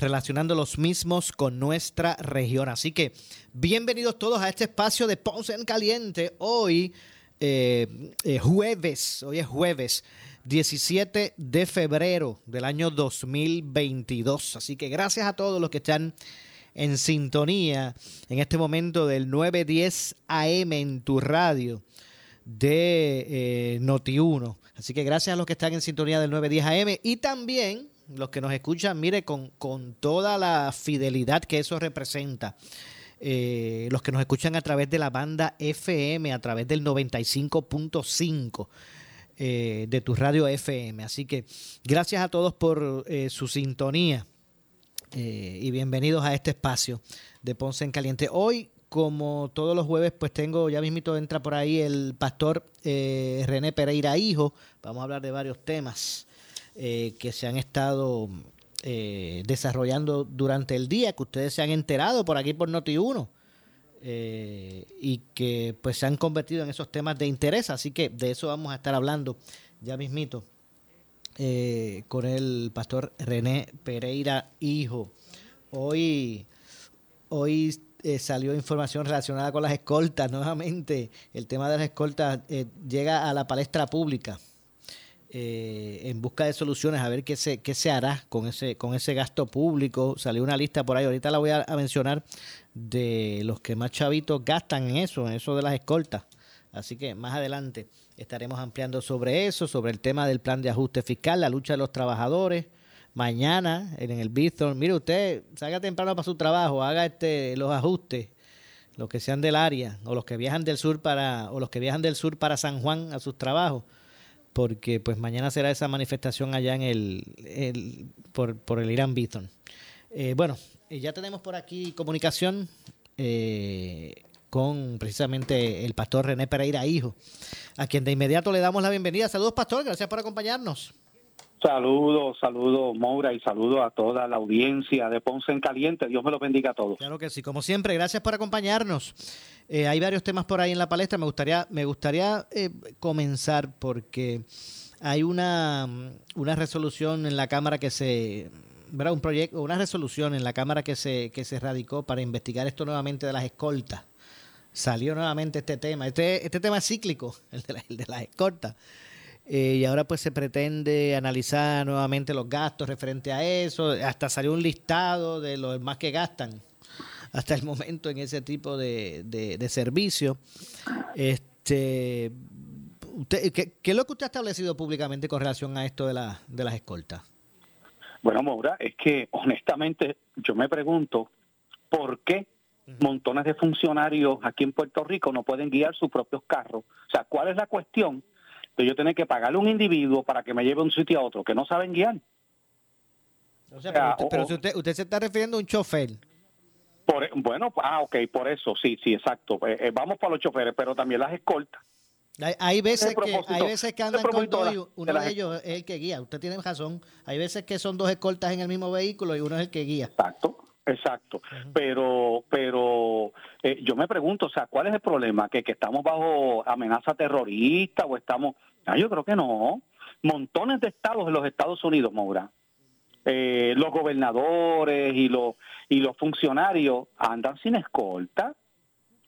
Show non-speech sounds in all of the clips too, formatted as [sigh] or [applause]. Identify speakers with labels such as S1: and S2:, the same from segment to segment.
S1: relacionando los mismos con nuestra región. Así que bienvenidos todos a este espacio de Ponce en Caliente. Hoy, eh, eh, jueves, hoy es jueves 17 de febrero del año 2022. Así que gracias a todos los que están en sintonía en este momento del 910 AM en tu radio de eh, Noti1. Así que gracias a los que están en sintonía del 910 AM y también los que nos escuchan, mire, con, con toda la fidelidad que eso representa. Eh, los que nos escuchan a través de la banda FM, a través del 95.5 eh, de tu radio FM. Así que gracias a todos por su sintonía. Eh, y bienvenidos a este espacio de Ponce en Caliente. Hoy, como todos los jueves, pues tengo, ya mismito entra por ahí el pastor eh, René Pereira Hijo. Vamos a hablar de varios temas eh, que se han estado desarrollando durante el día, que ustedes se han enterado por aquí por Noti1. y que pues se han convertido en esos temas de interés, así que de eso vamos a estar hablando ya mismito eh, con el pastor René Pereira Hijo. Hoy, hoy eh, salió información relacionada con las escoltas. Nuevamente, el tema de las escoltas eh, llega a la palestra pública. En busca de soluciones, a ver qué se, qué se hará con ese, con ese gasto público. Salió una lista por ahí, ahorita la voy a, a mencionar, de los que más chavitos gastan en eso, en eso de las escoltas. Así que más adelante estaremos ampliando sobre eso, sobre el tema del plan de ajuste fiscal, la lucha de los trabajadores. Mañana en el Bithorn, mire usted, salga temprano para su trabajo, haga este los ajustes, los que sean del área o los que viajan del sur para o los que viajan del sur para San Juan a sus trabajos, porque pues mañana será esa manifestación allá en el, por, el Irán Bithorn. Eh, bueno, ya tenemos por aquí comunicación. Eh, con precisamente el pastor René Pereira Hijo, a quien de inmediato le damos la bienvenida. Saludos, pastor, gracias por acompañarnos.
S2: Saludos, saludos, Moura, y saludos a toda la audiencia de Ponce en Caliente. Dios me lo bendiga a todos.
S1: Claro que sí, como siempre, gracias por acompañarnos. Eh, hay varios temas por ahí en la palestra. Me gustaría, me gustaría eh, comenzar porque hay una, una resolución en la Cámara que se ¿verdad? un proyecto, una resolución en la Cámara que se, que se radicó para investigar esto nuevamente de las escoltas salió nuevamente este tema. Este, este tema es cíclico, [laughs] el de, la, el de las escoltas. Eh, y ahora pues se pretende analizar nuevamente los gastos referente a eso. Hasta salió un listado de los más que gastan hasta el momento en ese tipo de, de, servicio. Este, usted, ¿qué, es lo que usted ha establecido públicamente con relación a esto de, la, de las escoltas?
S2: Bueno, Maura, es que honestamente yo me pregunto por qué montones de funcionarios aquí en Puerto Rico no pueden guiar sus propios carros. O sea, ¿cuál es la cuestión de yo tener que pagarle a un individuo para que me lleve de un sitio a otro que no saben guiar?
S1: O sea, pero, usted, usted, se está refiriendo a un chofer.
S2: Por, bueno, ah, ok, por eso, sí, sí, exacto. Eh, eh, vamos para los choferes, pero también las escoltas.
S1: Hay, veces que, hay veces que andan con dos y uno de, ellos es el que guía. Usted tiene razón. Hay veces que son dos escoltas en el mismo vehículo y uno es el que guía.
S2: Exacto. Exacto, pero pero eh, yo me pregunto, o sea, ¿cuál es el problema? ¿Que, que estamos bajo amenaza terrorista o estamos...? Ah, yo creo que no. Montones de estados en los Estados Unidos, Maura. Eh, los gobernadores y los y los funcionarios andan sin escolta.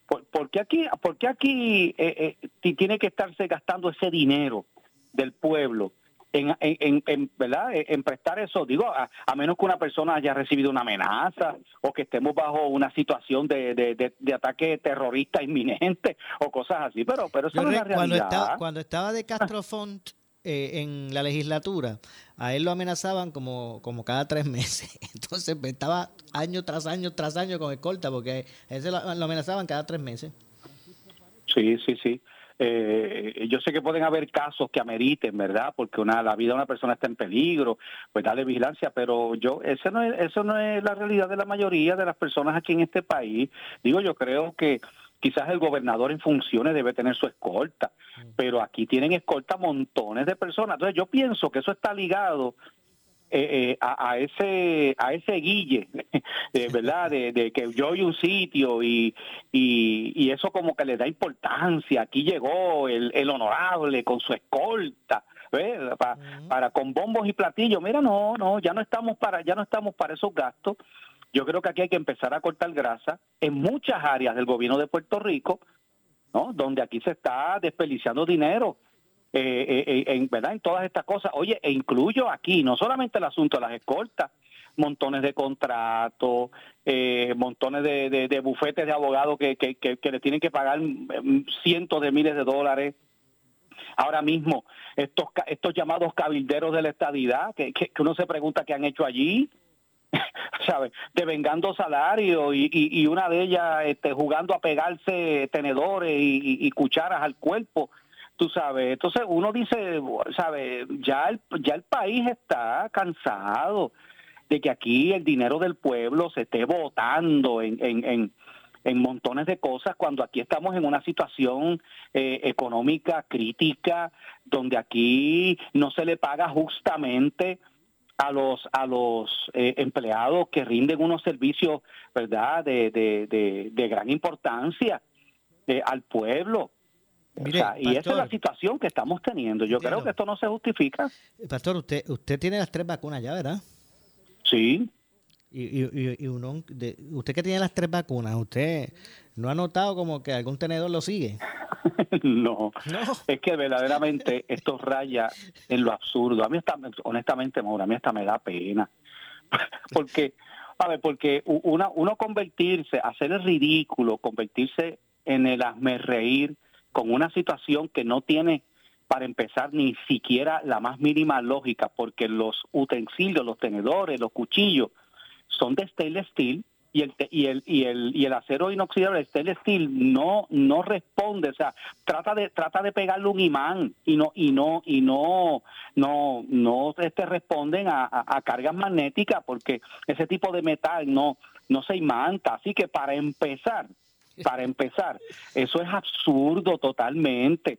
S2: ¿Por, qué aquí, por aquí eh, tiene que estarse gastando ese dinero del pueblo en, en, en, ¿verdad? en prestar eso, digo, a, menos que una persona haya recibido una amenaza o que estemos bajo una situación de, de, de, ataque terrorista inminente o cosas así, pero, pero eso no es la realidad.
S1: Cuando estaba, cuando estaba de Castrofont eh, en la legislatura, a él lo amenazaban como, como cada tres meses. [laughs] Entonces pues, estaba año tras año tras año con escolta, porque a él lo, lo amenazaban cada tres meses.
S2: Sí, sí, sí. Eh, yo sé que pueden haber casos que ameriten, ¿verdad? Porque una, la vida de una persona está en peligro, pues dale vigilancia, pero yo, eso no, es, eso no es la realidad de la mayoría de las personas aquí en este país. Digo, yo creo que quizás el gobernador en funciones debe tener su escolta, pero aquí tienen escolta montones de personas. Entonces yo pienso que eso está ligado eh, eh, a, ese a ese guille, [laughs] de verdad, de, que yo y un sitio y, y, eso como que le da importancia. Aquí llegó el, el honorable con su escolta. Para, para con bombos y platillos. Mira, no, no, ya no estamos para ya no estamos para esos gastos. Yo creo que aquí hay que empezar a cortar grasa en muchas áreas del gobierno de Puerto Rico, ¿no? Donde aquí se está desperdiciando dinero eh, eh, eh, en, ¿verdad? en todas estas cosas. Oye, e incluyo aquí no solamente el asunto de las escoltas, montones de contratos, eh, montones de, bufetes de abogados que, que, le tienen que pagar mm, cientos de miles de dólares. Ahora mismo, estos, estos llamados cabilderos de la estadidad, que, que, uno se pregunta qué han hecho allí, [laughs] ¿sabes? Devengando salario y, y, una de ellas este, jugando a pegarse tenedores y cucharas al cuerpo tú sabes. Entonces uno dice, sabe, ya el, ya el país está cansado de que aquí el dinero del pueblo se esté votando en, en, en, montones de cosas cuando aquí estamos en una situación eh, económica crítica donde aquí no se le paga justamente a los a los eh, empleados que rinden unos servicios verdad de, de, de, gran importancia eh, al pueblo y esa es la situación que estamos teniendo. Yo creo que esto no se justifica.
S1: Pastor, usted usted tiene las tres vacunas ya, ¿verdad?
S2: Sí.
S1: Y, y, uno, de, usted que tiene las tres vacunas, ¿usted no ha notado como que algún tenedor lo sigue? [laughs]
S2: no, es que verdaderamente esto raya en lo absurdo. A mí está, honestamente, Maura, a mí hasta me da pena. [laughs] porque, a ver, porque una, uno convertirse, hacer el ridículo, convertirse en el hazme reír, con una situación que no tiene para empezar ni siquiera la más mínima lógica, porque los utensilios, los tenedores, los cuchillos son de stainless steel y el y el y el y el acero inoxidable stainless steel no no responde, o sea, trata de trata de pegarle un imán y no y no y no no no este responden a, a, a cargas magnéticas porque ese tipo de metal no no se imanta, así que para empezar [laughs] para empezar. Eso es absurdo totalmente.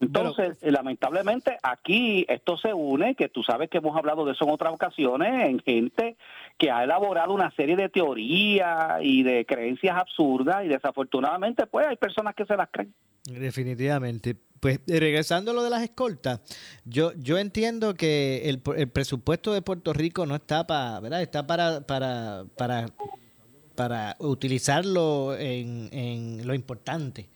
S2: Entonces, eh, lamentablemente, aquí esto se une, que tú sabes que hemos hablado de eso en otras ocasiones, en gente que ha elaborado una serie de teorías y de creencias absurdas y desafortunadamente, pues hay personas que se las creen.
S1: Definitivamente. Pues eh, regresando a lo de las escoltas, yo yo entiendo que el, el presupuesto de Puerto Rico no está para, ¿verdad? Está para para para para utilizarlo en, en lo importante.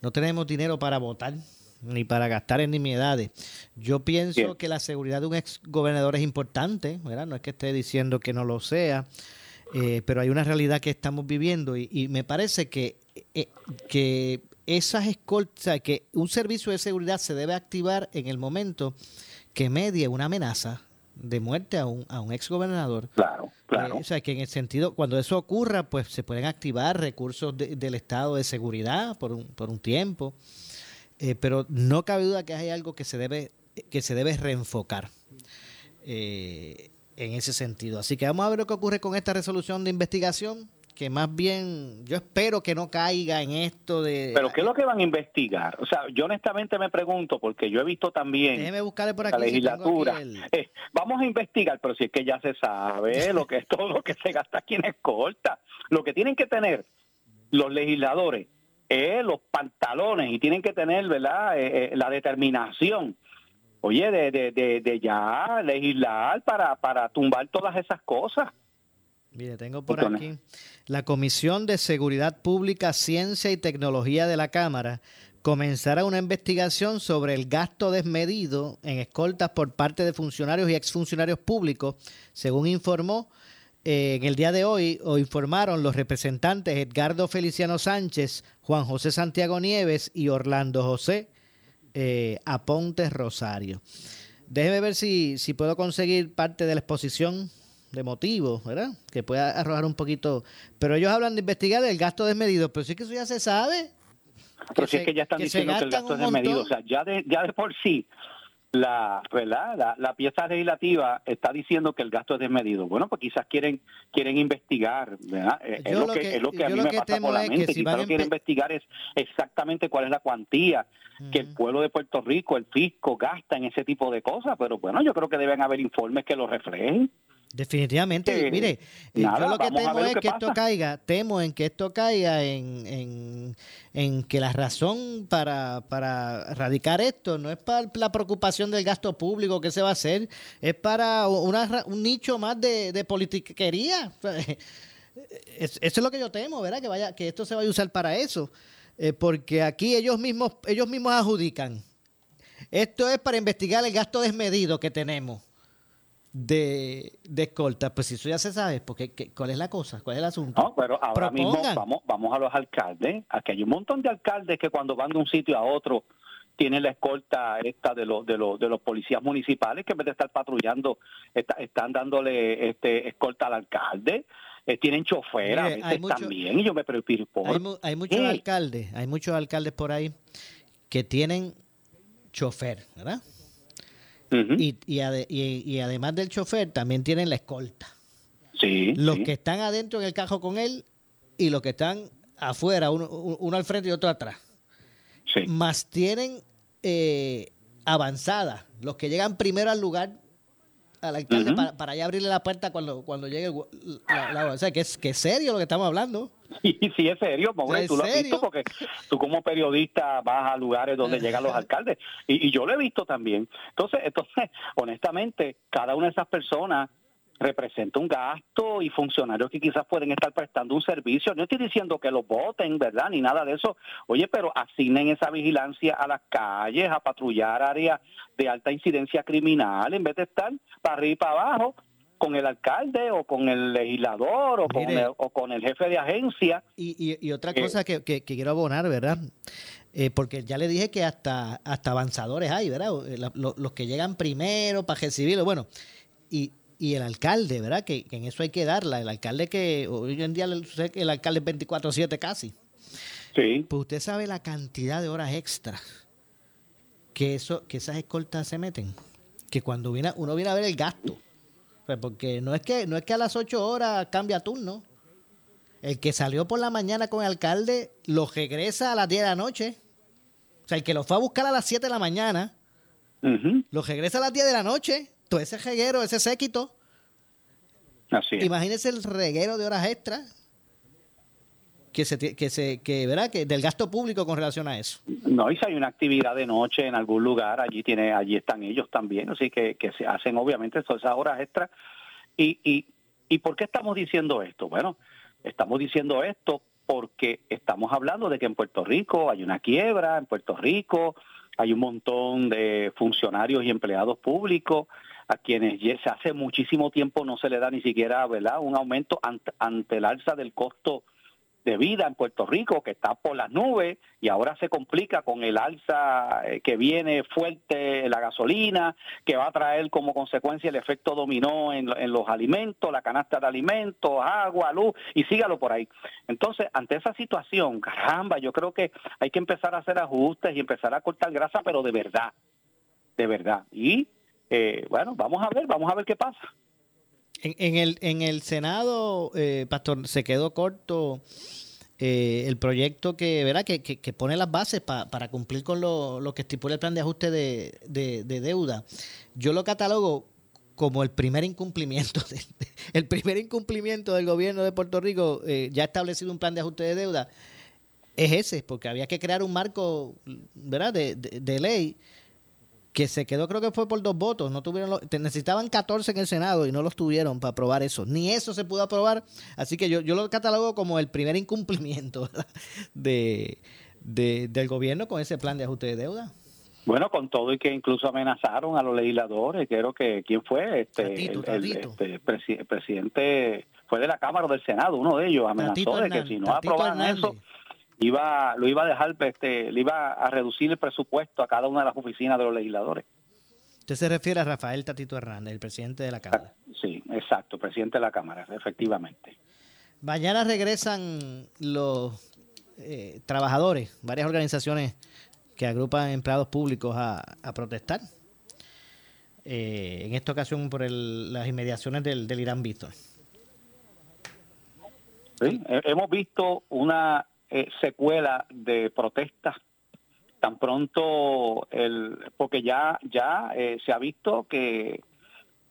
S1: No tenemos dinero para votar ni para gastar en nimiedades. Yo pienso que la seguridad de un ex gobernador es importante, ¿verdad? No es que esté diciendo que no lo sea, eh, pero hay una realidad que estamos viviendo y, me parece que, eh, que esas escoltas, que un servicio de seguridad se debe activar en el momento que medie una amenaza de muerte a un, a un ex gobernador.
S2: Claro, claro.
S1: Eh, o sea, que en el sentido, cuando eso ocurra, pues se pueden activar recursos del Estado de seguridad por un, por un tiempo. Eh, pero no cabe duda que hay algo que se debe, que se debe reenfocar eh, en ese sentido. Así que vamos a ver lo que ocurre con esta resolución de investigación que más bien yo espero que no caiga en esto de...
S2: Pero ¿qué es lo que van a investigar? O sea, yo honestamente me pregunto, porque yo he visto también
S1: Déjeme buscarle por aquí,
S2: la legislatura, [laughs] eh, vamos a investigar, pero si es que ya se sabe [laughs] lo que es todo lo que se gasta aquí en escolta. Lo que tienen que tener los legisladores es los pantalones y tienen que tener, ¿verdad?, eh, eh, la determinación oye, de, de, de, de, ya legislar para, para tumbar todas esas cosas.
S1: Mire, tengo por aquí la Comisión de Seguridad Pública, Ciencia y Tecnología de la Cámara comenzara una investigación sobre el gasto desmedido en escoltas por parte de funcionarios y exfuncionarios públicos, según informó eh, en el día de hoy, o informaron los representantes Edgardo Feliciano Sánchez, Juan José Santiago Nieves y Orlando José eh, Aponte Rosario. Déjeme ver si, si puedo conseguir parte de la exposición de motivos, ¿verdad? Que pueda arrojar un poquito. Pero ellos hablan de investigar el gasto desmedido, pero sí que eso ya se sabe.
S2: Pero si es que ya están diciendo que el gasto es desmedido. O sea, ya de, ya de por sí la, ¿verdad? La, pieza legislativa está diciendo que el gasto es desmedido. Bueno, pues quizás quieren quieren investigar, ¿verdad? Eh, es, lo que, es lo que a mí me pasa por la mente. quizás lo quieren investigar es exactamente cuál es la cuantía que el pueblo de Puerto Rico, el fisco, gasta en ese tipo de cosas. Pero bueno, yo creo que deben haber informes que lo reflejen.
S1: Definitivamente, mire, eh, yo lo que temo es que esto caiga, temo en que esto caiga en, en, que la razón para, para erradicar esto no es para la preocupación del gasto público que se va a hacer, es para una, un nicho más de, de politiquería. [laughs] Eso es lo que yo temo, ¿verdad? Que vaya, que esto se vaya a usar para eso, eh, porque aquí ellos mismos, ellos mismos adjudican. Esto es para investigar el gasto desmedido que tenemos de, de escolta. Pues si eso ya se sabe, porque, ¿cuál es la cosa? ¿Cuál es el asunto?
S2: No, pero ahora mismo vamos, vamos a los alcaldes. Aquí hay un montón de alcaldes que cuando van de un sitio a otro tienen la escolta esta de los de los de los policías municipales que en vez de estar patrullando están dándole este escolta al alcalde eh, tienen chofer a veces también y yo me preocupo
S1: hay, hay muchos alcaldes hay muchos alcaldes por ahí que tienen chofer verdad y, y, además del chofer, también tienen la escolta.
S2: Sí.
S1: Los que están adentro en el carro con él y los que están afuera, uno, al frente y otro atrás.
S2: Sí.
S1: Más tienen eh, avanzada, los que llegan primero al lugar al alcalde para, para ya abrirle la puerta cuando, cuando llegue la, O sea, que es, que es serio lo que estamos hablando. [laughs]
S2: Sí, sí, es serio, porque tú lo has visto porque tú como periodista vas a lugares donde llegan los alcaldes y, y yo lo he visto también. Entonces, entonces, [laughs] honestamente, cada una de esas personas representa un gasto y funcionarios que quizás pueden estar prestando un servicio. No estoy diciendo que los voten, ¿verdad? Ni nada de eso. Oye, pero asignen esa vigilancia a las calles, a patrullar áreas de alta incidencia criminal, en vez de estar para arriba y para abajo con el alcalde o con el legislador o, con el, o con el jefe de agencia.
S1: Y, y, otra cosa eh, que, que, quiero abonar, ¿verdad? Eh, porque ya le dije que hasta, hasta avanzadores hay, ¿verdad? Eh, los, los que llegan primero para recibirlo. Bueno, y y el alcalde, ¿verdad? Que, en eso hay que darla. El alcalde que hoy en día el alcalde es 24-7 casi.
S2: Sí.
S1: Pues usted sabe la cantidad de horas extra que, eso, que esas escoltas se meten. Que cuando viene, uno viene a ver el gasto. Pues porque no es que no es que a las 8 horas cambia turno. El que salió por la mañana con el alcalde lo regresa a las 10 de la noche. O sea, el que lo fue a buscar a las 7 de la mañana, lo regresa a las 10 de la noche ese reguero, ese séquito.
S2: Así
S1: Imagínese el reguero de horas extras que se que se que verá que del gasto público con relación a eso.
S2: No, y si hay una actividad de noche en algún lugar, allí tiene allí están ellos también, así que, que se hacen obviamente todas esas horas extras. Y, y, ¿Y por qué estamos diciendo esto? Bueno, estamos diciendo esto porque estamos hablando de que en Puerto Rico hay una quiebra, en Puerto Rico hay un montón de funcionarios y empleados públicos a quienes se hace muchísimo tiempo no se le da ni siquiera ¿verdad? un aumento ante, el alza del costo de vida en Puerto Rico que está por las nubes y ahora se complica con el alza eh, que viene fuerte la gasolina, que va a traer como consecuencia el efecto dominó en, en, los alimentos, la canasta de alimentos, agua, luz y sígalo por ahí. Entonces, ante esa situación, caramba, yo creo que hay que empezar a hacer ajustes y empezar a cortar grasa, pero de verdad, de verdad. Y eh, bueno, vamos a ver, vamos a ver qué pasa.
S1: En, el, en el Senado, eh, Pastor, se quedó corto eh, el proyecto que, ¿verdad? Que, que, pone las bases para cumplir con lo, lo, que estipula el plan de ajuste de, de, deuda. Yo lo catalogo como el primer incumplimiento, [laughs] el primer incumplimiento del gobierno de Puerto Rico, ya establecido un plan de ajuste de deuda, es ese, porque había que crear un marco, ¿verdad? de, de ley que se quedó creo que fue por dos votos, no tuvieron necesitaban 14 en el Senado y no los tuvieron para aprobar eso, ni eso se pudo aprobar, así que yo, yo lo catalogo como el primer incumplimiento de, del gobierno con ese plan de ajuste de deuda.
S2: Bueno, con todo y que incluso amenazaron a los legisladores, creo que quién fue este, el, presidente fue de la Cámara o del Senado, uno de ellos amenazó de que si no aprobaban eso iba lo iba a dejar este le iba a reducir el presupuesto a cada una de las oficinas de los legisladores.
S1: Usted se refiere a Rafael Tatito Hernández, el presidente de la Cámara.
S2: Sí, exacto, presidente de la Cámara, efectivamente.
S1: Mañana regresan los eh, trabajadores, varias organizaciones que agrupan empleados públicos a, protestar. Eh, en esta ocasión por las inmediaciones del, Irán Visto.
S2: Sí, hemos visto una eh, secuela de protestas tan pronto el porque ya ya eh, se ha visto que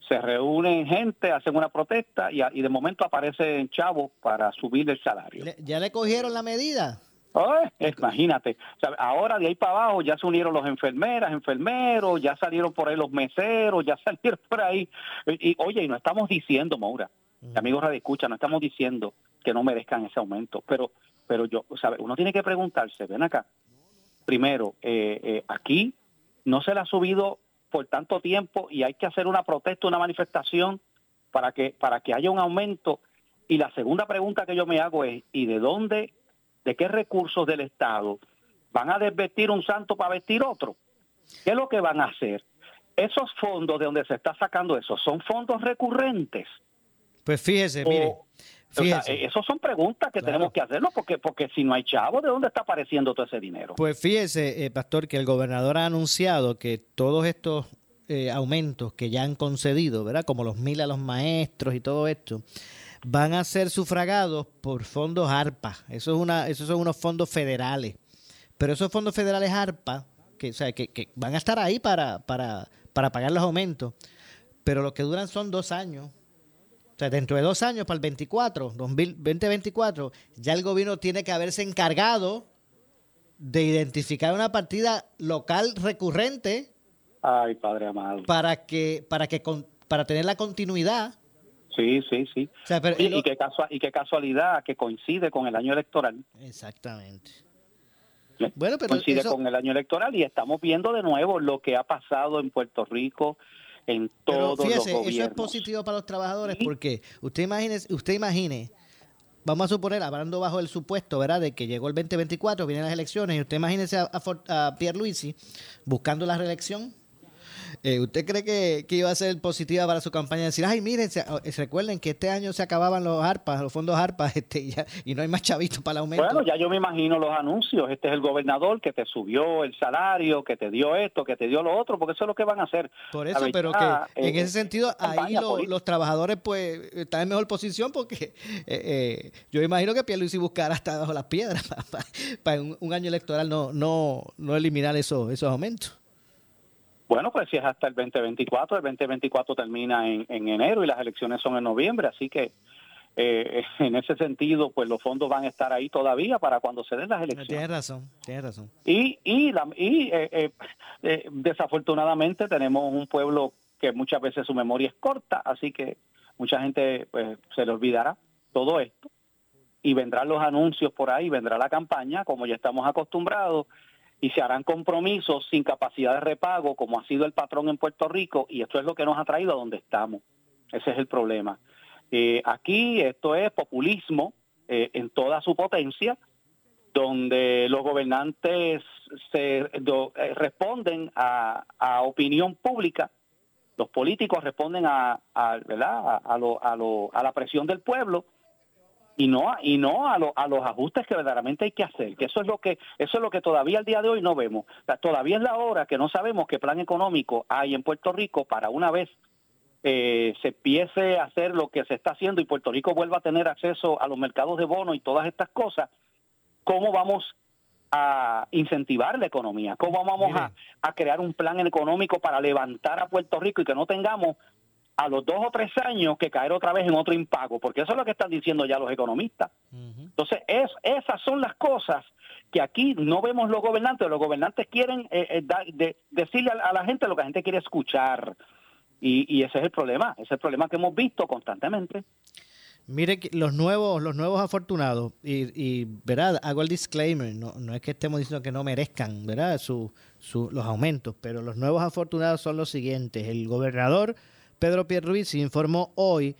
S2: se reúnen gente, hacen una protesta y, y de momento aparecen chavos para subir el salario.
S1: ¿Ya le cogieron la medida?
S2: imagínate, ahora de ahí para abajo ya se unieron los enfermeras, enfermeros, ya salieron por ahí los meseros, ya [laughs] salieron por ahí. Y, oye, y no estamos diciendo, Maura, amigos Radio Escucha, no estamos diciendo que no merezcan ese aumento, pero, pero yo, ¿sabe? uno tiene que preguntarse, ven acá, primero, eh, eh, aquí no se le ha subido por tanto tiempo y hay que hacer una protesta, una manifestación para que, para que haya un aumento. Y la segunda pregunta que yo me hago es, ¿y de dónde de qué recursos del Estado van a desvestir un santo para vestir otro. ¿Qué es lo que van a hacer? Esos fondos de donde se está sacando eso, ¿son fondos recurrentes?
S1: Pues fíjese, mire.
S2: Fíjese. esas son preguntas que tenemos que hacernos porque porque si no hay chavo, ¿de dónde está apareciendo todo ese dinero?
S1: Pues fíjese, eh, Pastor, que el gobernador ha anunciado que todos estos eh, aumentos que ya han concedido, ¿verdad? Como los mil a los maestros y todo esto, van a ser sufragados por fondos ARPA. Eso es una, esos son unos fondos federales. Pero esos fondos federales ARPA, que, o sea, que, van a estar ahí para, para, para pagar los aumentos, pero lo que duran son dos años. O sea, dentro de dos años, para el 24, 2024, ya el gobierno tiene que haberse encargado de identificar una partida local recurrente.
S2: Ay, padre amado.
S1: Para que, para que, para tener la continuidad
S2: Sí, sí, sí. y, qué y qué casualidad que coincide con el año electoral.
S1: Exactamente.
S2: Bueno, pero coincide con el año electoral y estamos viendo de nuevo lo que ha pasado en Puerto Rico en todos los gobiernos.
S1: Eso es positivo para los trabajadores porque usted imagine, usted imagine, vamos a suponer, hablando bajo el supuesto, ¿verdad?, de que llegó el 2024, vienen las elecciones y usted imagínese a, a, a Pierluisi buscando la reelección eh, ¿Usted cree que, iba a ser positiva para su campaña? Decir, ay, miren, oh, recuerden que este año se acababan los ARPAs, los fondos ARPAs, [laughs] este, y, no hay más chavitos para el aumento.
S2: Bueno, ya yo me imagino los anuncios. Este es el gobernador que te subió el salario, que te dio esto, que te dio lo otro, porque eso es lo que van a hacer.
S1: Por eso, pero que en ese sentido, ahí los trabajadores pues están en mejor posición porque eh, eh, yo imagino que Pierluisi buscará hasta bajo las piedras [laughs] para, un, año electoral no, no, no eliminar esos, esos aumentos.
S2: Bueno, pues si es hasta el 2024, el 2024 termina en, enero y las elecciones son en noviembre, así que eh, [laughs] en ese sentido, pues los fondos van a estar ahí todavía para cuando se den las elecciones.
S1: Tienes razón, tienes razón.
S2: Y, y, y eh, eh, desafortunadamente tenemos un pueblo que muchas veces su memoria es corta, así que mucha gente pues se le olvidará todo esto y vendrán los anuncios por ahí, vendrá la campaña, como ya estamos acostumbrados, y se harán compromisos sin capacidad de repago, como ha sido el patrón en Puerto Rico, y esto es lo que nos ha traído a donde estamos. Ese es el problema. Eh, aquí esto es populismo eh, en toda su potencia, donde los gobernantes se eh, responden a, opinión pública, los políticos responden a, a, lo, a la presión del pueblo y no y no a, a los ajustes que verdaderamente hay que hacer que eso es lo que eso es lo que todavía al día de hoy no vemos. Todavía es la hora que no sabemos qué plan económico hay en Puerto Rico para una vez eh, se empiece a hacer lo que se está haciendo y Puerto Rico vuelva a tener acceso a los mercados de bonos y todas estas cosas cómo vamos a incentivar la economía, cómo vamos a, a crear un plan económico para levantar a Puerto Rico y que no tengamos a los dos o tres años que caer otra vez en otro impago, porque eso es lo que están diciendo ya los economistas. Entonces, es, esas son las cosas que aquí no vemos los gobernantes, los gobernantes quieren eh, eh, decirle a, la gente lo que la gente quiere escuchar. Y, ese es el problema, ese es el problema que hemos visto constantemente.
S1: Mire, los nuevos, los nuevos afortunados, y, y ¿verdad? Hago el disclaimer, no, no es que estemos diciendo que no merezcan, ¿verdad? Su, su, los aumentos, pero los nuevos afortunados son los siguientes. El gobernador Pedro Pierluisi informó hoy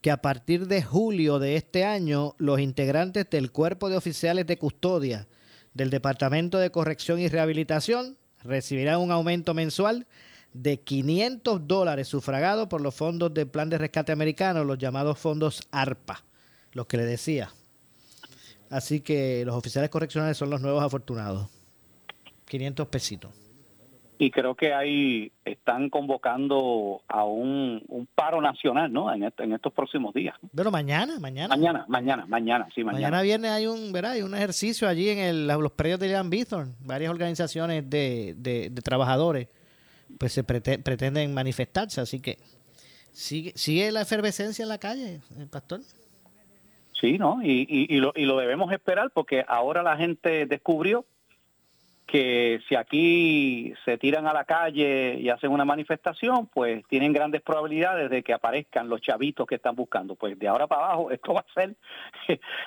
S1: que a partir de julio de este año, los integrantes del Cuerpo de Oficiales de Custodia del Departamento de Corrección y Rehabilitación recibirán un aumento mensual de 500 dólares sufragado por los fondos del Plan de Rescate Americano, los llamados fondos ARPA, los que le decía. Así que los oficiales correccionales son los nuevos afortunados. 500 pesitos.
S2: Y creo que ahí están convocando a un, paro nacional, ¿no? En, en estos próximos días.
S1: Pero mañana, mañana.
S2: Mañana, mañana, mañana, sí, mañana.
S1: Mañana viernes hay un, ¿verdad? Hay un ejercicio allí en el, los predios de Ian Bithorn, varias organizaciones de, de trabajadores pues se pretenden manifestarse, así que sigue, sigue la efervescencia en la calle, el eh, pastor.
S2: Sí, ¿no? Y, y, lo, y lo debemos esperar porque ahora la gente descubrió que si aquí se tiran a la calle y hacen una manifestación, pues tienen grandes probabilidades de que aparezcan los chavitos que están buscando. Pues de ahora para abajo [laughs] esto va a ser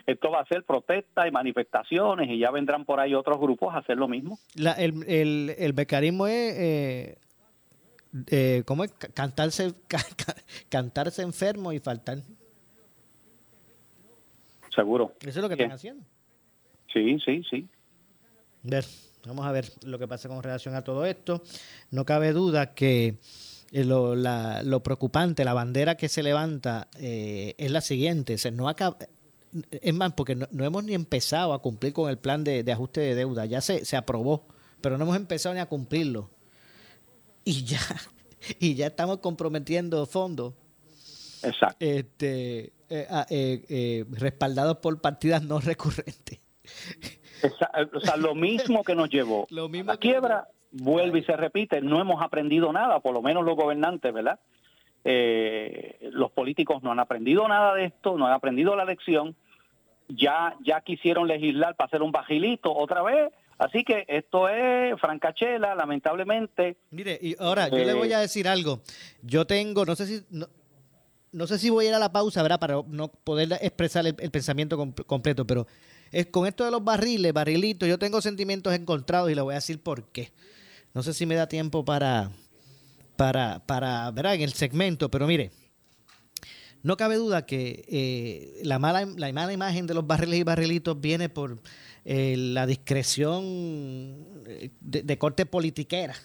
S2: esto va a ser protesta y manifestaciones y ya vendrán por ahí otros grupos a hacer lo mismo.
S1: La, el, el, es eh, eh, ¿cómo es? Cantarse, [laughs] cantarse enfermo y faltar.
S2: Seguro.
S1: Eso es lo que están haciendo.
S2: Sí, sí, sí.
S1: Ver, vamos a ver lo que pasa con relación a todo esto. No cabe duda que eh, lo, la, lo preocupante, la bandera que se levanta eh, es la siguiente. Se, no acaba, es más, porque no, hemos ni empezado a cumplir con el plan de, de ajuste de deuda. Ya se, se aprobó, pero no hemos empezado ni a cumplirlo y ya, [laughs] y ya estamos comprometiendo fondos.
S2: Exacto.
S1: Este, eh, ah, eh, eh, respaldados por partidas no recurrentes.
S2: O sea, lo mismo que nos llevó [laughs] lo mismo la quiebra, vuelve y se repite. No hemos aprendido nada, por lo menos los gobernantes, ¿verdad? los políticos no han aprendido nada de esto, no han aprendido la lección. Ya, ya quisieron legislar para hacer un bajilito otra vez Así que esto es francachela, lamentablemente.
S1: Mire, y ahora yo le voy a eh, decir algo. Yo tengo, no sé si, no, sé si voy a ir a la pausa, ¿verdad? Para no poder expresar el, pensamiento completo, pero es, con esto de los barriles, barrilitos, yo tengo sentimientos encontrados y le voy a decir por qué. No sé si me da tiempo para, para, para, ¿verdad? En el segmento, pero mire, no cabe duda que eh, la, mala, la mala imagen de los barriles y barrilitos viene por eh, la discreción eh, de, corte politiquera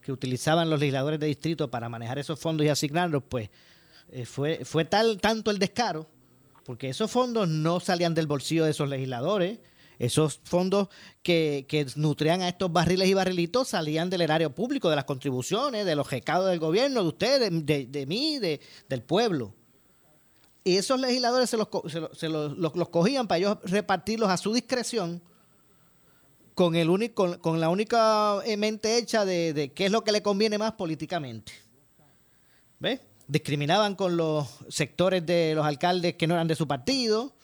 S1: que utilizaban los legisladores de distrito para manejar esos fondos y asignarlos, pues fue, fue tal tanto el descaro, porque esos fondos no salían del bolsillo de esos legisladores, esos fondos que, que, nutrían a estos barriles y barrilitos salían del erario público, de las contribuciones, de los recados del gobierno, de ustedes, de, de mí, de, del pueblo. Y esos legisladores se, los, se, los, los, cogían para ellos repartirlos a su discreción con, el único, con, la única eh, mente hecha de, qué es lo que le conviene más políticamente. ¿Ves? Discriminaban con los sectores de los alcaldes que no eran de su partido,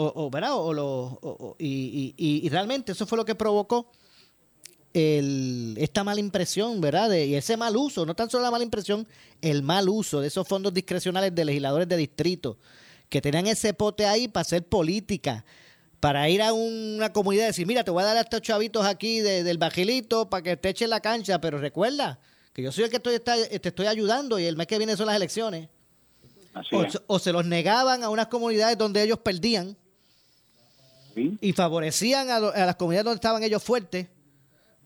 S1: o, ¿verdad? O, y, y, realmente eso fue lo que provocó el, esta mala impresión, ¿verdad? y ese mal uso, no tan solo la mala impresión, el mal uso de esos fondos discrecionales de legisladores de distrito, que tenían ese pote ahí para hacer política, para ir a una comunidad y decir, mira, te voy a dar a estos chavitos aquí del bajilito para que te echen la cancha, pero recuerda que yo soy el que estoy, te estoy ayudando y el mes que viene son las elecciones. o, se los negaban a unas comunidades donde ellos perdían y favorecían a, las comunidades donde estaban ellos fuertes.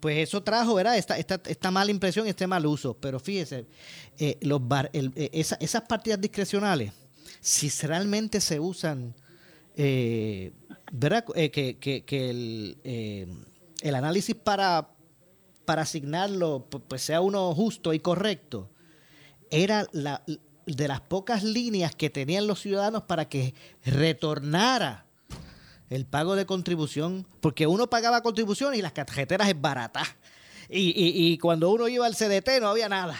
S1: Pues eso trajo, ¿verdad? Esta, esta, esta mala impresión y este mal uso. Pero fíjese, eh, los eh, esas partidas discrecionales, si realmente se usan eh, ¿verdad? Eh, que, que, el, eh, el, análisis para, para asignarlo pues sea uno justo y correcto, era la, de las pocas líneas que tenían los ciudadanos para que retornara el pago de contribución, porque uno pagaba contribución y las carreteras es barata. Y, y, cuando uno iba al CDT no había nada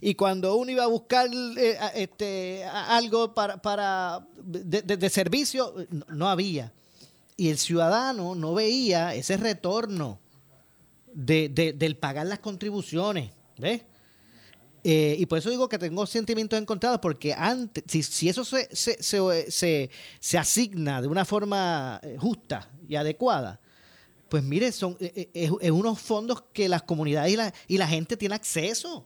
S1: y cuando uno iba a buscar eh, este, algo para, para de, servicio, no, había. Y el ciudadano no veía ese retorno de, del pagar las contribuciones. ¿Ves? Eh, y por eso digo que tengo sentimientos encontrados, porque antes, si, si eso se, se, se, se, asigna de una forma eh, justa y adecuada, pues mire, son es, unos fondos que las comunidades y la, y la gente tiene acceso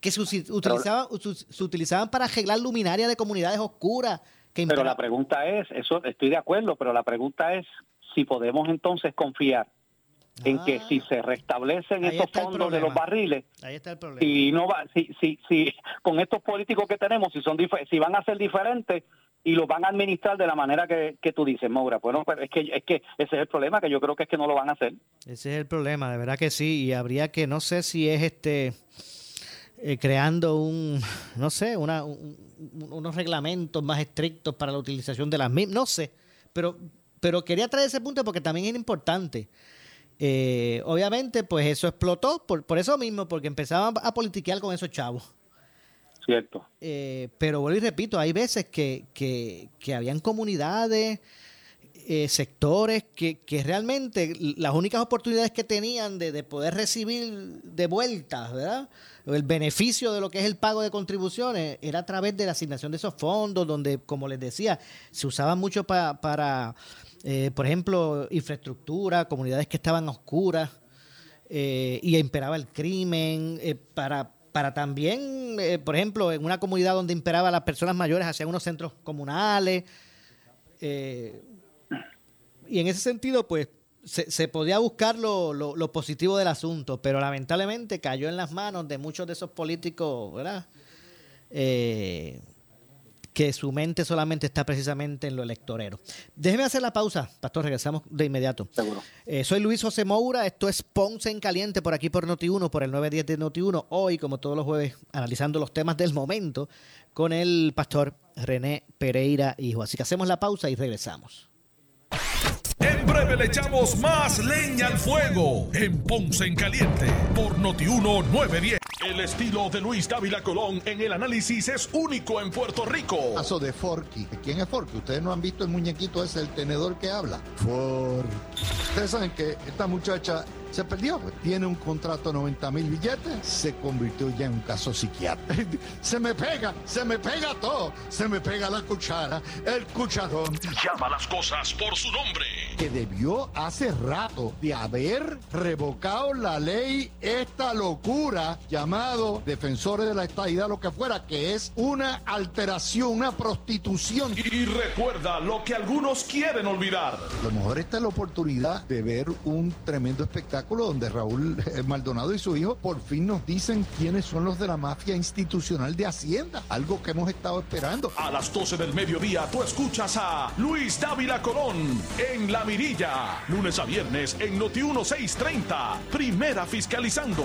S1: que se utilizaban, se utilizaban para arreglar luminarias de comunidades oscuras.
S2: pero la pregunta es, eso estoy de acuerdo, pero la pregunta es si podemos entonces confiar en que si ah. se restablecen estos fondos de los barriles, si no va, si, si, si con estos políticos que tenemos, si son si van a ser diferentes y los van a administrar de la manera que, que tú dices, Maura. Bueno, pero es que es que ese es el problema, que yo creo que es que no lo van a hacer.
S1: Ese es el problema, de verdad que sí, y habría que no sé si es este eh, creando un, no sé, una, unos reglamentos más estrictos para la utilización de las mismas, no sé, pero, pero quería traer ese punto porque también es importante. Eh, obviamente, pues eso explotó por, por eso mismo, porque empezaban a politiquear con esos chavos.
S2: Cierto.
S1: Eh, pero vuelvo y repito, hay veces que, que, que habían comunidades, sectores que, que, realmente las únicas oportunidades que tenían de, de poder recibir de vuelta, ¿verdad? el beneficio de lo que es el pago de contribuciones era a través de la asignación de esos fondos, donde, como les decía, se usaban mucho para, eh, por ejemplo, infraestructura, comunidades que estaban oscuras eh, y imperaba el crimen, eh, para, para también, por ejemplo, en una comunidad donde imperaba las personas mayores hacia unos centros comunales. y en ese sentido, pues se, podía buscar lo, lo, positivo del asunto, pero lamentablemente cayó en las manos de muchos de esos políticos, ¿verdad? Que su mente solamente está precisamente en lo electorero. Déjeme hacer la pausa, Pastor, regresamos de inmediato.
S2: Seguro.
S1: Eh, soy Luis José Moura, esto es Ponce en Caliente por aquí por Noti1, por el 910 de Noti1, hoy, como todos los jueves, analizando los temas del momento con el pastor René Pereira Hijo. Así que hacemos la pausa y regresamos.
S3: Breve le echamos más leña al fuego en Ponce en Caliente por Notiuno 910. El estilo de Luis Dávila Colón en el análisis es único en Puerto Rico.
S4: Caso de Forky. ¿Quién es Forky? Ustedes no han visto el muñequito ese, el tenedor que habla. Forky. Ustedes saben que esta muchacha se perdió. Pues. Tiene un contrato de 90 mil billetes, se convirtió ya en un caso psiquiátrico. [laughs] se me pega, se me pega todo. Se me pega la cuchara, el cucharón.
S3: Llama las cosas por su nombre.
S4: Que debió hace rato de haber revocado la ley, esta locura llamado defensores de la estadidad, lo que fuera, que es una alteración, una prostitución.
S3: Y recuerda lo que algunos quieren olvidar.
S4: A lo mejor esta es la oportunidad de ver un tremendo espectáculo donde Raúl eh, Maldonado y su hijo por fin nos dicen quiénes son los de la mafia institucional de Hacienda, algo que hemos estado esperando.
S3: A las 12 del mediodía tú escuchas a Luis Dávila Colón en La Mirilla, lunes a viernes en Noti 1630, primera fiscalizando.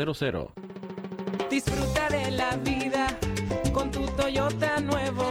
S5: Disfruta de la vida con tu Toyota nuevo,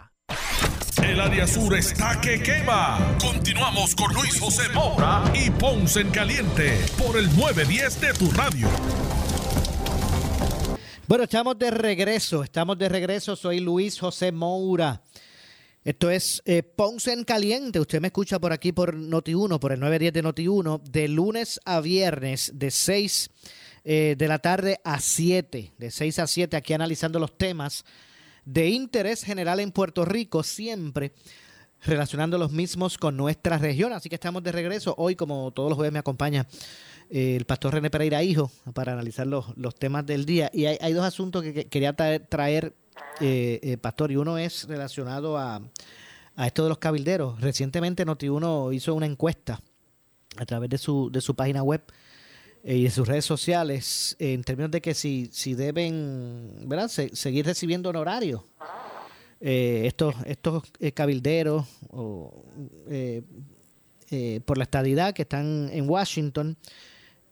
S3: El área sur está que quema. Continuamos con Luis José Moura y Ponce en Caliente por el 910 de tu radio.
S1: Bueno, estamos de regreso, estamos de regreso. Soy Luis José Moura. Esto es eh, Ponce en Caliente. Usted me escucha por aquí por Noti1, por el 910 de Noti1, de lunes a viernes, de 6 eh, de la tarde a 7, de 6 a 7, aquí analizando los temas de interés general en Puerto Rico, siempre relacionando los mismos con nuestra región. Así que estamos de regreso. Hoy, como todos los jueves, me acompaña eh, el pastor René Pereira Hijo para analizar los, los temas del día. Y hay, dos asuntos que, que quería traer, traer eh, eh, pastor, y uno es relacionado a, a esto de los cabilderos. Recientemente Notiuno hizo una encuesta a través de su, de su página web eh, y de sus redes sociales en términos de que si, si deben ¿verdad? Se- seguir recibiendo honorarios eh, estos, estos eh, cabilderos o, eh, eh, por la estadidad que están en Washington.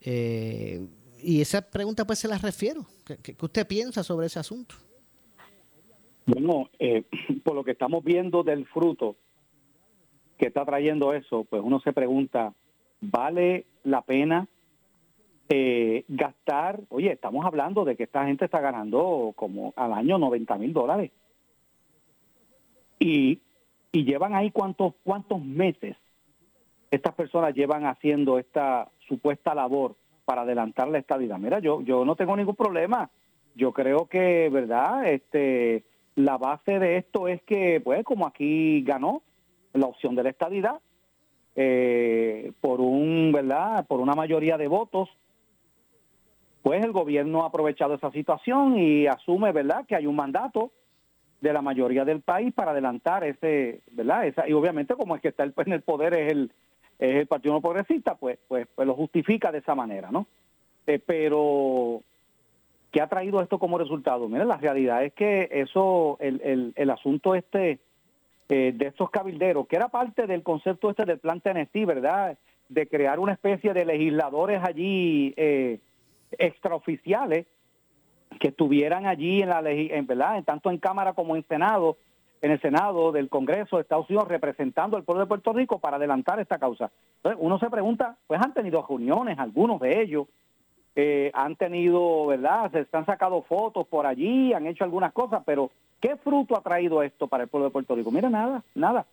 S1: Eh, y esa pregunta pues se la refiero. ¿Qué, qué- usted piensa sobre ese asunto?
S2: Bueno, eh, [clears throat] por lo que estamos viendo del fruto que está trayendo eso, pues uno se pregunta, ¿vale la pena eh, gastar? Oye, estamos hablando de que esta gente está ganando como al año 90 mil dólares. Y, y llevan ahí cuántos, cuántos meses estas personas llevan haciendo esta supuesta labor para adelantar la estabilidad. Mira, yo, yo no tengo ningún problema. Yo creo que, ¿verdad? Este, la base de esto es que, pues, como aquí ganó la opción de la estadidad, eh, por un, ¿verdad? Por una mayoría de votos, pues el gobierno ha aprovechado esa situación y asume, ¿verdad?, que hay un mandato de la mayoría del país para adelantar ese, ¿verdad? Esa, y obviamente como es que está el, en el poder es el, es el Partido Progresista, pues, pues, pues lo justifica de esa manera, ¿no? Eh, pero ¿qué ha traído esto como resultado? Mira, la realidad es que eso, el, el, el asunto este eh, de estos cabilderos, que era parte del concepto este del plan Tennessee, ¿verdad? De crear una especie de legisladores allí eh, extraoficiales que estuvieran allí en la en verdad, en tanto en Cámara como en Senado, en el Senado del Congreso de Estados Unidos representando al pueblo de Puerto Rico para adelantar esta causa. Entonces, uno se pregunta, pues han tenido reuniones, algunos de ellos, eh, han tenido, ¿verdad? Se han sacado fotos por allí, han hecho algunas cosas, pero ¿qué fruto ha traído esto para el pueblo de Puerto Rico? Mira, nada, nada.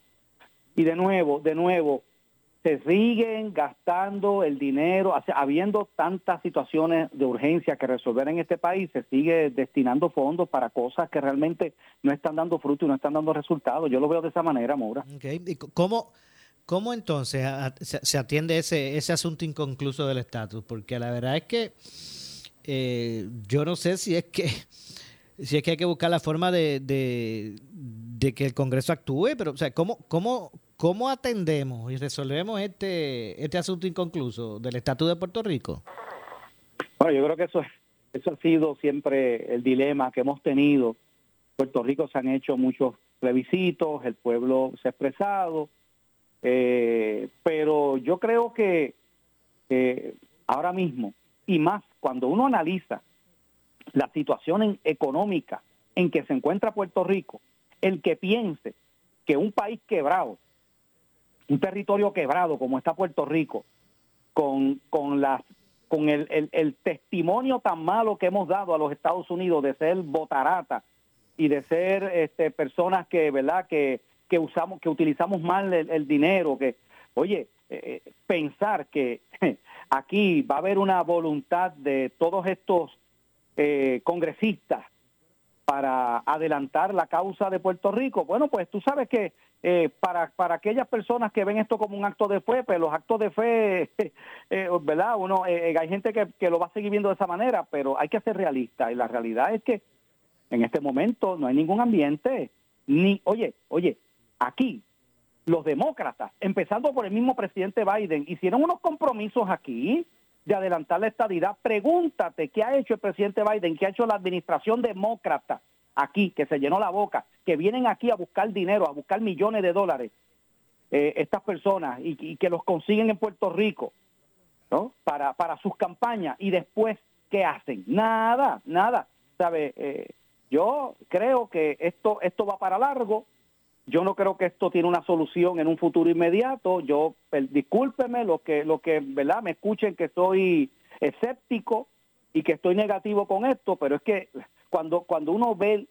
S2: Y de nuevo, de nuevo, se siguen gastando el dinero, habiendo tantas situaciones de urgencia que resolver en este país, se sigue destinando fondos para cosas que realmente no están dando fruto y no están dando resultados. Yo lo veo de esa manera.
S1: Ok, ¿Y cómo, cómo entonces se atiende ese, ese asunto inconcluso del estatus? Porque la verdad es que eh, yo no sé si es que si es que hay que buscar la forma de, de, de que el Congreso actúe, pero o sea, ¿cómo, cómo, cómo atendemos y resolvemos este, este asunto inconcluso del estatus de Puerto Rico?
S2: Bueno, yo creo que eso, es- eso ha sido siempre el dilema que hemos tenido. Puerto Rico se han hecho muchos plebiscitos, el pueblo se ha expresado, eh, pero yo creo que ahora mismo, y más cuando uno analiza la situación económica en que se encuentra Puerto Rico, el que piense que un país quebrado, un territorio quebrado como está Puerto Rico, con, con las con el, el, testimonio tan malo que hemos dado a los Estados Unidos de ser botarata y de ser este, personas que verdad que, que usamos que utilizamos mal el, dinero que oye eh, pensar que [laughs] aquí va a haber una voluntad de todos estos eh, congresistas para adelantar la causa de Puerto Rico. Bueno, pues tú sabes que eh, para, para aquellas personas que ven esto como un acto de fe, pues los actos de fe, [laughs] eh, ¿verdad? Uno, eh, hay gente que, que lo va a seguir viendo de esa manera, pero hay que ser realista. Y la realidad es que en este momento no hay ningún ambiente, ni, oye, oye, aquí los demócratas, empezando por el mismo presidente Biden, hicieron unos compromisos aquí de adelantar la estadidad. Pregúntate qué ha hecho el presidente Biden, qué ha hecho la administración demócrata aquí, que se llenó la boca, que vienen aquí a buscar dinero, a buscar millones de dólares, eh, estas personas, y, y que los consiguen en Puerto Rico, ¿no? Para, para sus campañas, y después, ¿qué hacen? Nada, nada. ¿Sabe? Eh, yo creo que esto, esto va para largo, yo no creo que esto tiene una solución en un futuro inmediato. Yo, discúlpeme los que, los que, ¿verdad? Me escuchen que soy escéptico y que estoy negativo con esto, pero es que cuando, cuando uno ve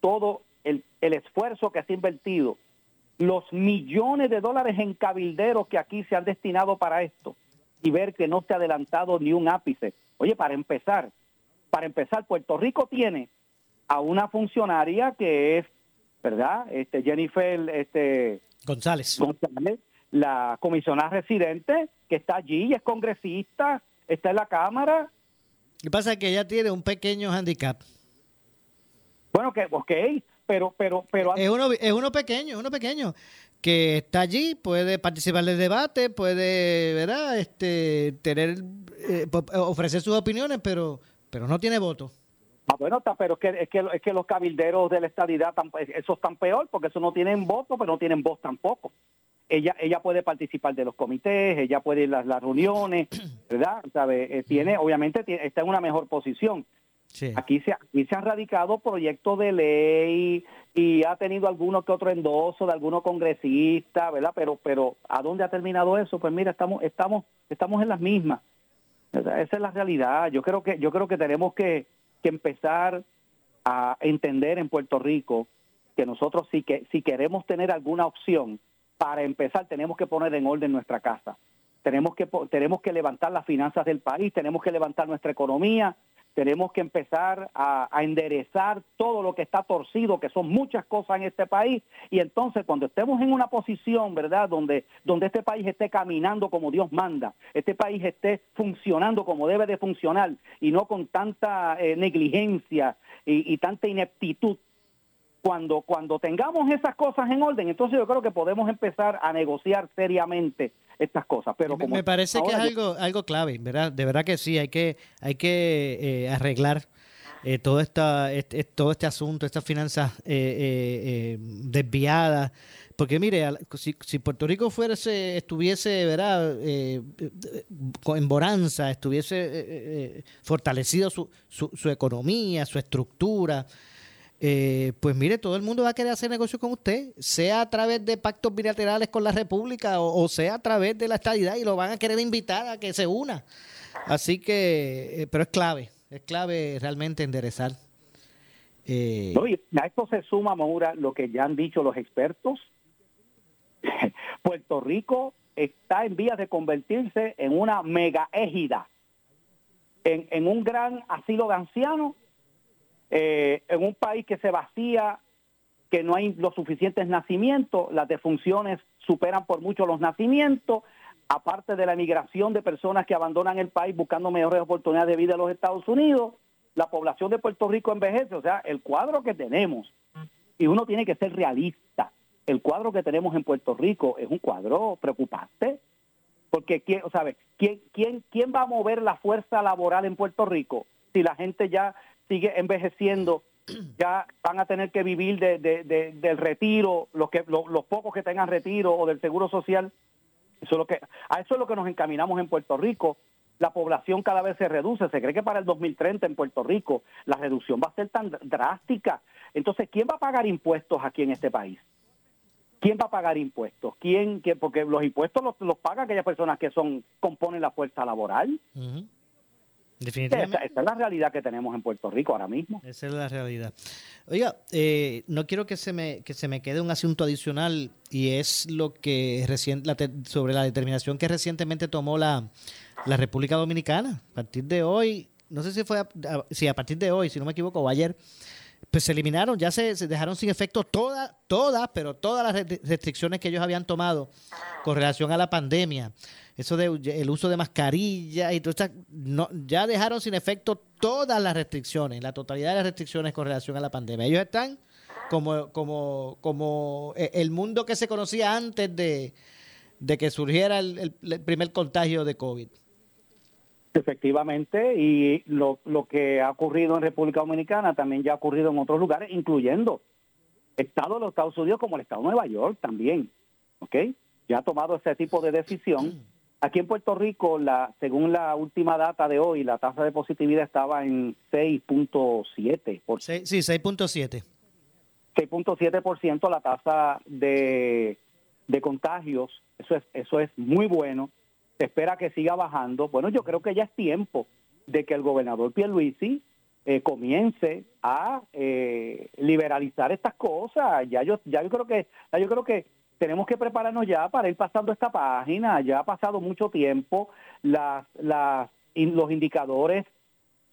S2: todo el, el esfuerzo que se ha invertido, los millones de dólares en cabilderos que aquí se han destinado para esto, y ver que no se ha adelantado ni un ápice. Oye, para empezar, para empezar, Puerto Rico tiene a una funcionaria que es ¿verdad? Este Jennifer este
S1: González.
S2: González, la comisionada residente, que está allí, es congresista, está en la Cámara.
S1: Lo que pasa es que ella tiene un pequeño handicap.
S2: Bueno, que, ok, pero, pero, pero...
S1: Es uno, es uno pequeño, uno pequeño, que está allí, puede participar del debate, puede, ¿verdad? Este, tener, eh, po- ofrecer sus opiniones, pero, pero no tiene voto.
S2: Ah, bueno, está, pero es que, es, que, es que los cabilderos de la estadidad, tam- eso es tan peor, porque eso no tienen voto, pero no tienen voz tampoco. Ella ella puede participar de los comités, ella puede ir a las, las reuniones, [clears throat] ¿verdad? ¿Sabe? Eh, tiene, obviamente, tiene- está en una mejor posición. Aquí se, aquí se han radicado proyectos de ley y ha tenido alguno que otro endoso de algunos congresistas, ¿verdad? Pero, pero ¿a dónde ha terminado eso? Pues mira, estamos, estamos, estamos en las mismas. Esa es la realidad. Yo creo que, yo creo que tenemos que, que empezar a entender en Puerto Rico que nosotros sí que si queremos tener alguna opción, para empezar tenemos que poner en orden nuestra casa. Tenemos que tenemos que levantar las finanzas del país, tenemos que levantar nuestra economía, tenemos que empezar a, enderezar todo lo que está torcido, que son muchas cosas en este país, y entonces cuando estemos en una posición, ¿verdad?, donde, donde este país esté caminando como Dios manda, este país esté funcionando como debe de funcionar, y no con tanta eh, negligencia y, y tanta ineptitud, cuando, cuando tengamos esas cosas en orden, entonces yo creo que podemos empezar a negociar seriamente estas cosas. Pero
S1: Me,
S2: como
S1: me parece que es algo, algo clave, ¿verdad? De verdad que sí, hay que, hay que eh, arreglar eh, todo, esta, este, todo este asunto, estas finanzas eh, eh, eh, desviadas. Porque mire, si, si Puerto Rico fuese, estuviese, ¿verdad? En bonanza, estuviese fortalecido su, su, su economía, su estructura, eh, pues mire, todo el mundo va a querer hacer negocio con usted, sea a través de pactos bilaterales con la República o, o sea a través de la estadidad y lo van a querer invitar a que se una. Así que, eh, pero es clave, es clave realmente enderezar. Eh,
S2: No, y a esto se suma, Maura, lo que ya han dicho los expertos. [laughs] Puerto Rico está en vías de convertirse en una mega égida, en, en un gran asilo de ancianos, eh, en un país que se vacía, que no hay los suficientes nacimientos, las defunciones superan por mucho los nacimientos, aparte de la migración de personas que abandonan el país buscando mejores oportunidades de vida en los Estados Unidos, la población de Puerto Rico envejece, o sea, el cuadro que tenemos, y uno tiene que ser realista, el cuadro que tenemos en Puerto Rico es un cuadro preocupante, porque quién, ¿sabe? ¿Quién, quién, quién va a mover la fuerza laboral en Puerto Rico si la gente ya sigue envejeciendo? Ya van a tener que vivir de, de- de- del retiro, los, que, los, los pocos que tengan retiro o del seguro social. Eso es lo que, a eso es lo que nos encaminamos en Puerto Rico. La población cada vez se reduce. Se cree que para el 2030 en Puerto Rico la reducción va a ser tan drástica. Entonces, ¿quién va a pagar impuestos aquí en este país? ¿Quién va a pagar impuestos? ¿Quién? Porque los impuestos los, los pagan aquellas personas que son componen la fuerza laboral. Esa,
S1: Definitivamente.
S2: esa es la realidad que tenemos en Puerto Rico ahora mismo.
S1: Esa es la realidad. Oiga, eh, no quiero que se me que se me quede un asunto adicional y es lo que recien- la sobre la determinación que recientemente tomó la, la República Dominicana. A partir de hoy, no sé si fue a, a- sí, a partir de hoy, si no me equivoco, o ayer, pues se eliminaron, ya se, se dejaron sin efecto todas, todas, pero todas las re- restricciones que ellos habían tomado con relación a la pandemia. Eso de el uso de mascarilla y todo esta- no, ya dejaron sin efecto todas las restricciones, la totalidad de las restricciones con relación a la pandemia. Ellos están como, como, como eh, el mundo que se conocía antes de, de que surgiera el primer contagio de COVID.
S2: Efectivamente, y lo, lo que ha ocurrido en República Dominicana también ya ha ocurrido en otros lugares, incluyendo estados de los Estados Unidos como el estado de Nueva York también, ¿ok? Ya ha tomado ese tipo de decisión. Aquí en Puerto Rico, la, según la última data de hoy, la tasa de positividad estaba en 6.7%. Por
S1: Sí, sí, 6.7.
S2: 6.7% la tasa de, de contagios. Eso es, eso es muy bueno. Se espera que siga bajando. Bueno, yo creo que ya es tiempo de que el gobernador Pierluisi eh, comience a eh, liberalizar estas cosas. Ya yo, ya yo creo que, ya yo creo que tenemos que prepararnos ya para ir pasando esta página. Ya ha pasado mucho tiempo. Los indicadores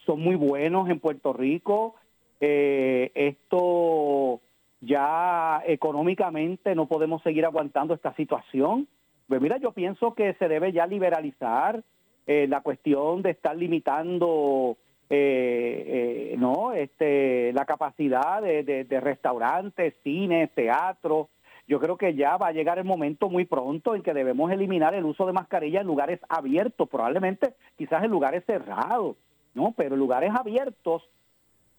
S2: son muy buenos en Puerto Rico. Eh, esto ya económicamente no podemos seguir aguantando esta situación. Pues mira, yo pienso que se debe ya liberalizar eh, la cuestión de estar limitando eh, no este la capacidad de, de restaurantes, cines, teatros. Yo creo que ya va a llegar el momento muy pronto en que debemos eliminar el uso de mascarilla en lugares abiertos, probablemente quizás en lugares cerrados, ¿no? Pero en lugares abiertos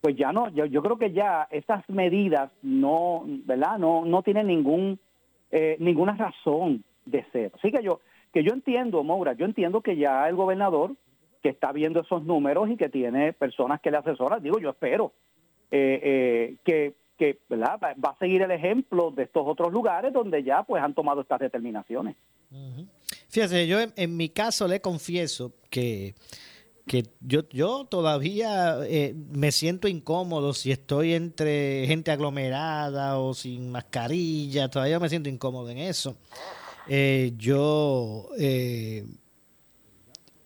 S2: pues ya no, yo, creo que ya estas medidas no, ¿verdad? No, no tienen ningún, eh, ninguna razón de ser. Así que yo, que yo entiendo, Moura, yo entiendo que ya el gobernador que está viendo esos números y que tiene personas que le asesoran, digo, yo espero eh, eh, que, que ¿verdad? Va, a seguir el ejemplo de estos otros lugares donde ya pues han tomado estas determinaciones.
S1: Fíjese, yo en, mi caso le confieso que que yo, yo todavía eh, me siento incómodo si estoy entre gente aglomerada o sin mascarilla, todavía me siento incómodo en eso. Eh, yo, eh,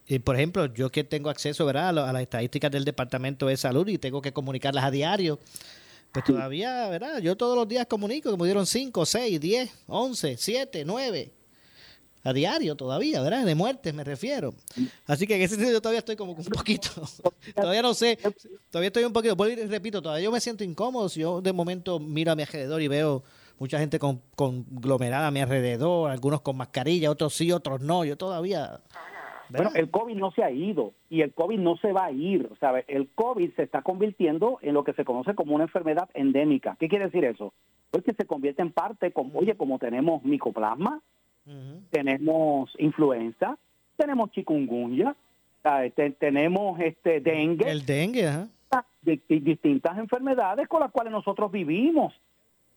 S1: eh, por ejemplo, yo que tengo acceso ¿verdad? A las estadísticas del Departamento de Salud y tengo que comunicarlas a diario, pues todavía, ¿verdad? Yo todos los días comunico que me dieron 5, 6, 10, 11, 7, 9 a diario todavía, ¿verdad? De muertes me refiero. Así que en ese sentido todavía estoy como un poquito, [laughs] todavía no sé, todavía estoy un poquito, y repito, todavía yo me siento incómodo si yo de momento miro a mi alrededor y veo mucha gente con, conglomerada a mi alrededor, algunos con mascarilla, otros sí, otros no, yo todavía...
S2: Bueno, el COVID no se ha ido y el COVID no se va a ir. O sea, el COVID se está convirtiendo en lo que se conoce como una enfermedad endémica. ¿Qué quiere decir eso? Pues que se convierte en parte, como, oye, como tenemos micoplasma, tenemos influenza, tenemos chikungunya, ¿sabes? Te- tenemos este dengue.
S1: El dengue, ajá.
S2: de distintas enfermedades con las cuales nosotros vivimos.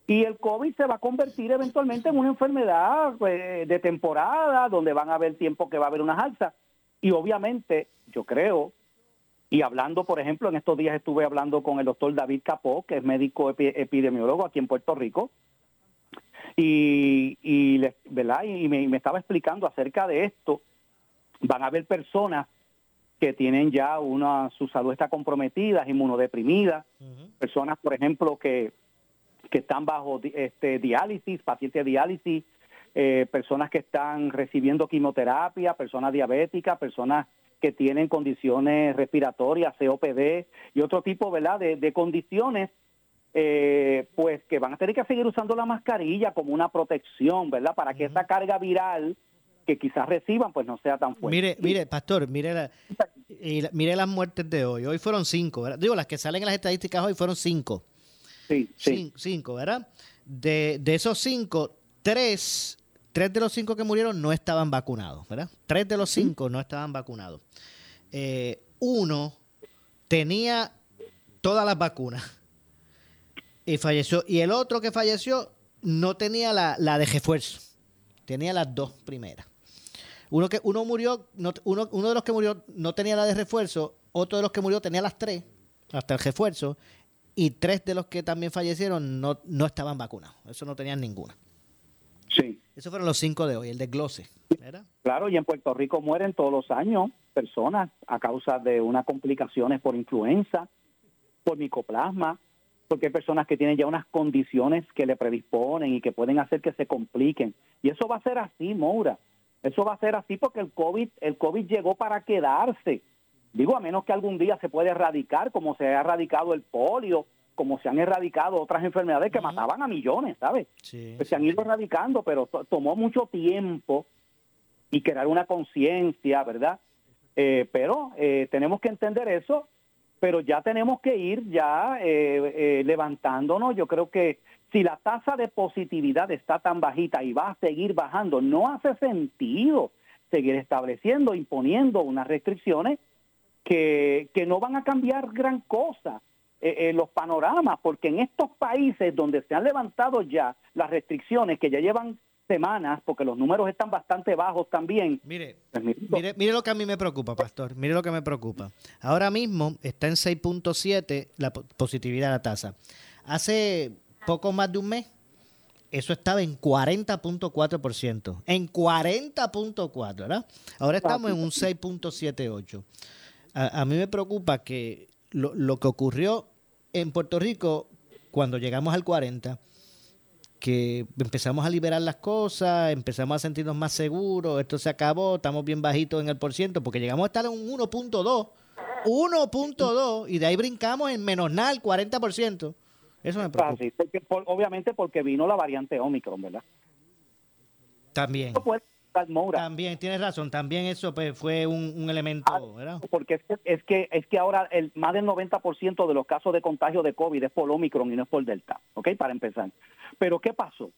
S2: Y el COVID se va a convertir eventualmente en una enfermedad pues, de temporada, donde van a haber tiempo que va a haber unas alzas. Y obviamente, yo creo, y hablando, por ejemplo, en estos días estuve hablando con el doctor David Capó, que es médico epi- epidemiólogo aquí en Puerto Rico, y, y, le- ¿verdad? y me, estaba explicando acerca de esto. Van a haber personas que tienen ya una su salud está comprometida, inmunodeprimida, personas, por ejemplo, que, que están bajo este diálisis, pacientes de diálisis, eh, personas que están recibiendo quimioterapia, personas diabéticas, personas que tienen condiciones respiratorias, COPD y otro tipo, ¿verdad?, de, de condiciones, eh, pues que van a tener que seguir usando la mascarilla como una protección, ¿verdad?, para que esa carga viral que quizás reciban, pues no sea tan fuerte.
S1: Mire, mire, pastor, mire, la- y la- mire las muertes de hoy. Hoy fueron cinco, ¿verdad? Digo, las que salen en las estadísticas hoy fueron cinco.
S2: Sí,
S1: sí. Cinco, ¿verdad? De, de esos cinco, tres, tres de los cinco que murieron no estaban vacunados, ¿verdad? Tres de los cinco no estaban vacunados. Eh, uno tenía todas las vacunas y falleció. Y el otro que falleció no tenía la, la de refuerzo, tenía las dos primeras. Uno que uno murió, no- uno, uno de los que murió no tenía la de refuerzo, otro de los que murió tenía las tres, hasta el refuerzo, y tres de los que también fallecieron no, no estaban vacunados. Eso no tenían ninguna.
S2: Sí.
S1: Esos fueron los cinco de hoy, el desglose.
S2: Claro, y en Puerto Rico mueren todos los años personas a causa de unas complicaciones por influenza, por micoplasma, porque hay personas que tienen ya unas condiciones que le predisponen y que pueden hacer que se compliquen. Y eso va a ser así, Moura. Eso va a ser así porque el COVID, el COVID llegó para quedarse. Digo, a menos que algún día se pueda erradicar, como se ha erradicado el polio, como se han erradicado otras enfermedades que mataban a millones, ¿sabes? Pues se han ido erradicando, pero to- tomó mucho tiempo y crear una conciencia, ¿verdad? Eh, pero eh, tenemos que entender eso, pero ya tenemos que ir ya eh, eh, levantándonos. Yo creo que si la tasa de positividad está tan bajita y va a seguir bajando, no hace sentido seguir estableciendo, imponiendo unas restricciones que, que no van a cambiar gran cosa eh, eh, los panoramas, porque en estos países donde se han levantado ya las restricciones que ya llevan semanas, porque los números están bastante bajos también.
S1: Mire, Mire, mire lo que a mí me preocupa, pastor. Mire lo que me preocupa. Ahora mismo está en 6.7 la po- positividad de la tasa. Hace poco más de un mes, eso estaba en 40.4%. En 40.4, ¿verdad? Ahora estamos en un 6.78. A, a mí me preocupa que lo, lo que ocurrió en Puerto Rico cuando llegamos al 40, que empezamos a liberar las cosas, empezamos a sentirnos más seguros, esto se acabó, estamos bien bajitos en el por ciento, porque llegamos a estar en un 1.2, 1.2, y de ahí brincamos en menos nada, el 40%. Eso me preocupa.
S2: Porque, por- obviamente porque vino la variante Omicron, ¿verdad?
S1: También.
S2: Puede Moura.
S1: También, tienes razón, también eso pues, fue un, un elemento,
S2: Ah,
S1: ¿verdad?
S2: Porque es que, es que, es que ahora el, más del 90% de los casos de contagio de COVID es por Omicron y no es por Delta, ¿ok? Para empezar. Pero ¿qué pasó?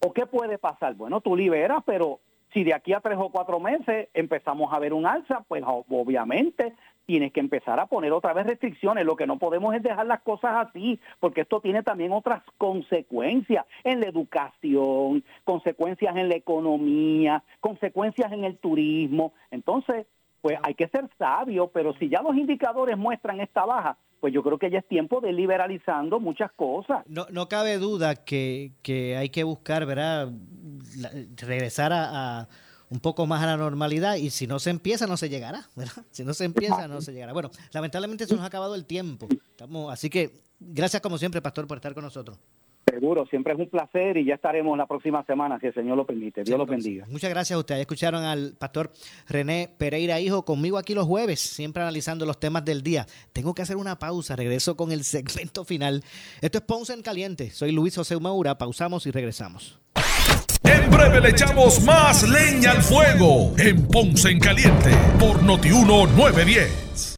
S2: ¿O qué puede pasar? Bueno, tú liberas, pero si de aquí a tres o cuatro meses empezamos a ver un alza, pues obviamente tienes que empezar a poner otra vez restricciones. Lo que no podemos es dejar las cosas así, porque esto tiene también otras consecuencias en la educación, consecuencias en la economía, consecuencias en el turismo. Entonces, pues hay que ser sabio, pero si ya los indicadores muestran esta baja, pues yo creo que ya es tiempo de liberalizando muchas cosas.
S1: No, no cabe duda que, que hay que buscar, ¿verdad? Regresar a, a un poco más a la normalidad y si no se empieza no se llegará, ¿verdad? Si no se empieza no se llegará. Bueno, lamentablemente se nos ha acabado el tiempo. Estamos, así que gracias como siempre, Pastor, por estar con nosotros.
S2: Seguro, siempre es un placer y ya estaremos la próxima semana, si el Señor lo permite. Dios los bendiga.
S1: Muchas gracias a ustedes. Escucharon al pastor René Pereira Hijo conmigo aquí los jueves, siempre analizando los temas del día. Tengo que hacer una pausa, regreso con el [laughs] segmento final. Esto es Ponce en Caliente. Soy Luis José Maura. Pausamos y regresamos.
S3: En breve le echamos más leña al fuego en Ponce en Caliente por Notiuno 910.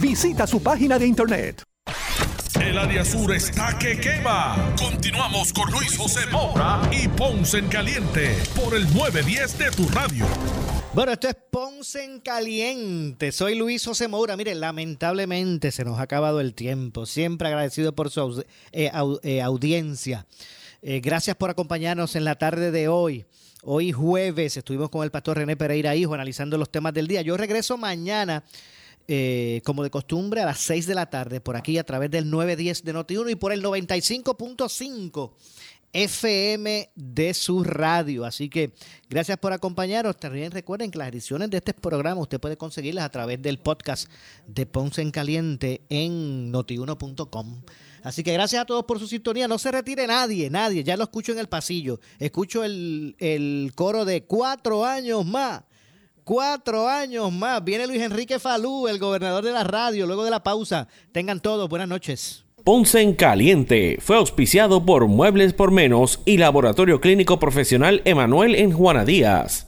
S6: Visita su página de internet.
S3: El área sur está que quema. Continuamos con Luis José Moura y Ponce en Caliente por el 910 de tu radio.
S1: Bueno, esto es Ponce en Caliente. Soy Luis José Moura. Mire, lamentablemente se nos ha acabado el tiempo. Siempre agradecido por su eh, au- eh, audiencia. Eh, gracias por acompañarnos en la tarde de hoy. Hoy jueves estuvimos con el pastor René Pereira Hijo analizando los temas del día. Yo regreso mañana, eh, como de costumbre, a las 6 de la tarde, por aquí a través del 910 de Noti1 y por el 95.5 FM de su radio. Así que gracias por acompañarnos. También recuerden que las ediciones de este programa usted puede conseguirlas a través del podcast de Ponce en Caliente en notiuno.com. Así que gracias a todos por su sintonía. No se retire nadie, nadie. Ya lo escucho en el pasillo. Escucho el, el coro de cuatro años más. Cuatro años más. Viene Luis Enrique Falú, el gobernador de la radio, luego de la pausa. Tengan todos buenas noches.
S7: Ponce en Caliente fue auspiciado por Muebles por Menos y Laboratorio Clínico Profesional Emanuel en Juana Díaz.